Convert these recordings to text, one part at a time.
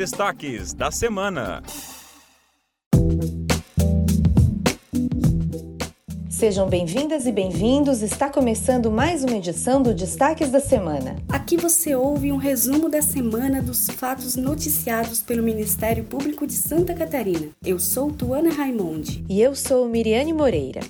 destaques da semana. Sejam bem-vindas e bem-vindos. Está começando mais uma edição do Destaques da Semana. Aqui você ouve um resumo da semana dos fatos noticiados pelo Ministério Público de Santa Catarina. Eu sou Tuana Raimonde. E eu sou Miriane Moreira.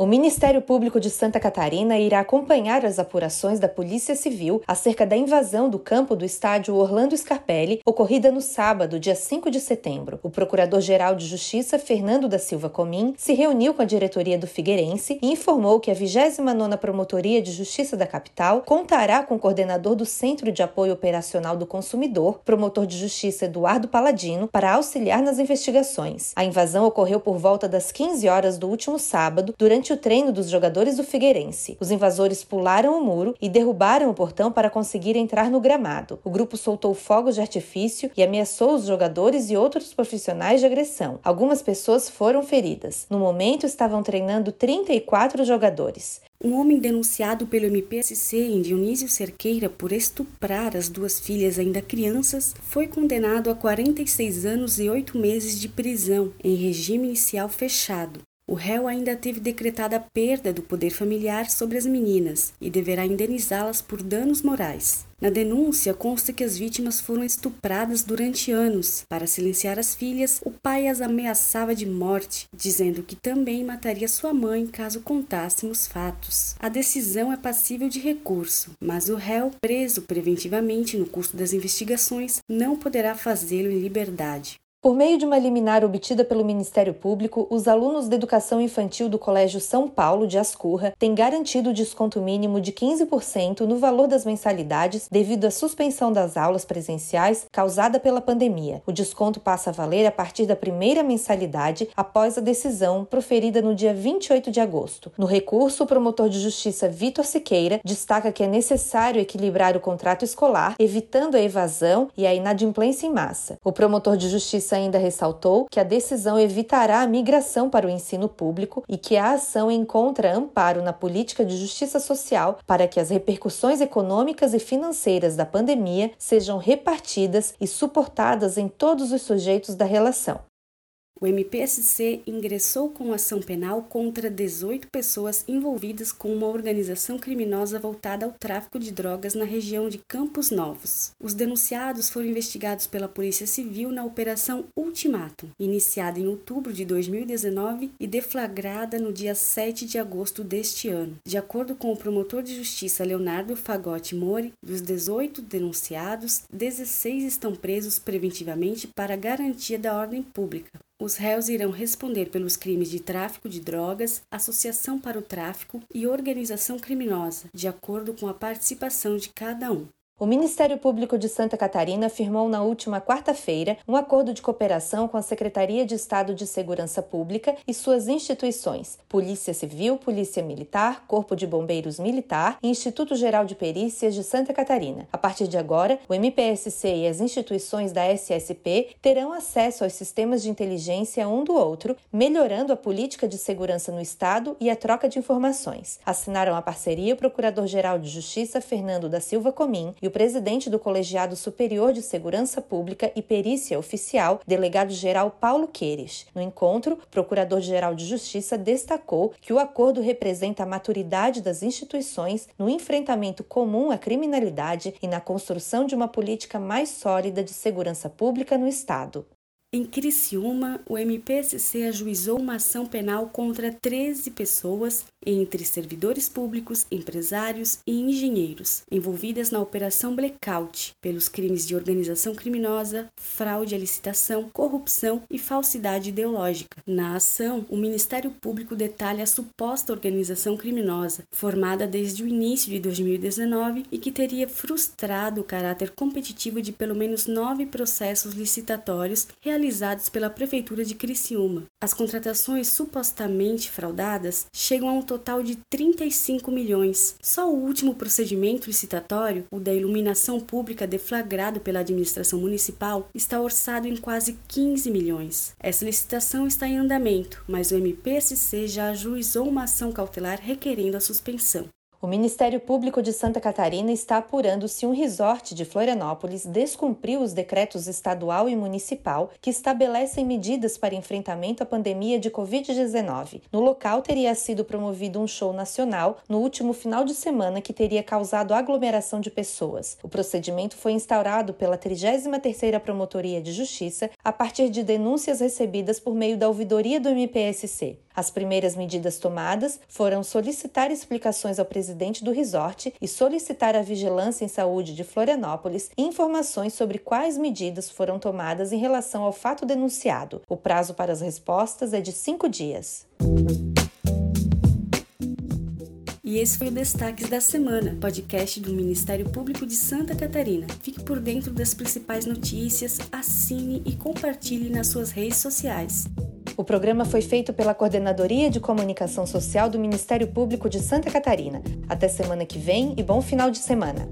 O Ministério Público de Santa Catarina irá acompanhar as apurações da Polícia Civil acerca da invasão do campo do estádio Orlando Scarpelli, ocorrida no sábado, dia 5 de setembro. O Procurador-Geral de Justiça, Fernando da Silva Comim, se reuniu com a diretoria do Figueirense e informou que a 29ª Promotoria de Justiça da capital contará com o coordenador do Centro de Apoio Operacional do Consumidor, promotor de justiça Eduardo Paladino, para auxiliar nas investigações. A invasão ocorreu por volta das 15 horas do último sábado, durante durante o treino dos jogadores do Figueirense. Os invasores pularam o muro e derrubaram o portão para conseguir entrar no gramado. O grupo soltou fogos de artifício e ameaçou os jogadores e outros profissionais de agressão. Algumas pessoas foram feridas. No momento, estavam treinando 34 jogadores. Um homem denunciado pelo MPSC em Dionísio Cerqueira por estuprar as duas filhas ainda crianças foi condenado a 46 anos e 8 meses de prisão em regime inicial fechado. O réu ainda teve decretada a perda do poder familiar sobre as meninas e deverá indenizá-las por danos morais. Na denúncia consta que as vítimas foram estupradas durante anos. Para silenciar as filhas, o pai as ameaçava de morte, dizendo que também mataria sua mãe caso contassem os fatos. A decisão é passível de recurso, mas o réu, preso preventivamente no curso das investigações, não poderá fazê-lo em liberdade. Por meio de uma liminar obtida pelo Ministério Público, os alunos da educação infantil do Colégio São Paulo de Ascurra têm garantido desconto mínimo de 15% no valor das mensalidades devido à suspensão das aulas presenciais causada pela pandemia. O desconto passa a valer a partir da primeira mensalidade após a decisão proferida no dia 28 de agosto. No recurso, o promotor de justiça Vitor Siqueira destaca que é necessário equilibrar o contrato escolar, evitando a evasão e a inadimplência em massa. O promotor de justiça Justiça ainda ressaltou que a decisão evitará a migração para o ensino público e que a ação encontra amparo na política de justiça social para que as repercussões econômicas e financeiras da pandemia sejam repartidas e suportadas em todos os sujeitos da relação. O MPSC ingressou com ação penal contra 18 pessoas envolvidas com uma organização criminosa voltada ao tráfico de drogas na região de Campos Novos. Os denunciados foram investigados pela Polícia Civil na Operação Ultimatum, iniciada em outubro de 2019 e deflagrada no dia 7 de agosto deste ano. De acordo com o promotor de justiça Leonardo Fagotti Mori, dos 18 denunciados, 16 estão presos preventivamente para garantia da ordem pública. Os réus irão responder pelos crimes de tráfico de drogas, associação para o tráfico e organização criminosa, de acordo com a participação de cada um. O Ministério Público de Santa Catarina firmou na última quarta-feira um acordo de cooperação com a Secretaria de Estado de Segurança Pública e suas instituições, Polícia Civil, Polícia Militar, Corpo de Bombeiros Militar e Instituto Geral de Perícias de Santa Catarina. A partir de agora, o MPSC e as instituições da SSP terão acesso aos sistemas de inteligência um do outro, melhorando a política de segurança no Estado e a troca de informações. Assinaram a parceria o Procurador-Geral de Justiça Fernando da Silva Comim e o presidente do Colegiado Superior de Segurança Pública e Perícia Oficial, delegado-geral Paulo Queires. No encontro, o Procurador-Geral de Justiça destacou que o acordo representa a maturidade das instituições no enfrentamento comum à criminalidade e na construção de uma política mais sólida de segurança pública no Estado. Em Criciúma, o MPSC ajuizou uma ação penal contra 13 pessoas, entre servidores públicos, empresários e engenheiros, envolvidas na Operação Blackout, pelos crimes de organização criminosa, fraude à licitação, corrupção e falsidade ideológica. Na ação, o Ministério Público detalha a suposta organização criminosa, formada desde o início de 2019 e que teria frustrado o caráter competitivo de pelo menos nove processos licitatórios realizados realizados pela Prefeitura de Criciúma. As contratações supostamente fraudadas chegam a um total de 35 milhões. Só o último procedimento licitatório, o da iluminação pública deflagrado pela administração municipal, está orçado em quase 15 milhões. Essa licitação está em andamento, mas o MPSC já ajuizou uma ação cautelar requerendo a suspensão. O Ministério Público de Santa Catarina está apurando se um resort de Florianópolis descumpriu os decretos estadual e municipal que estabelecem medidas para enfrentamento à pandemia de Covid-19. No local teria sido promovido um show nacional no último final de semana que teria causado aglomeração de pessoas. O procedimento foi instaurado pela 33ª Promotoria de Justiça a partir de denúncias recebidas por meio da ouvidoria do MPSC. As primeiras medidas tomadas foram solicitar explicações ao presidente do resort e solicitar à Vigilância em Saúde de Florianópolis informações sobre quais medidas foram tomadas em relação ao fato denunciado. O prazo para as respostas é de cinco dias. E esse foi o Destaques da Semana, podcast do Ministério Público de Santa Catarina. Fique por dentro das principais notícias, assine e compartilhe nas suas redes sociais. O programa foi feito pela Coordenadoria de Comunicação Social do Ministério Público de Santa Catarina. Até semana que vem e bom final de semana.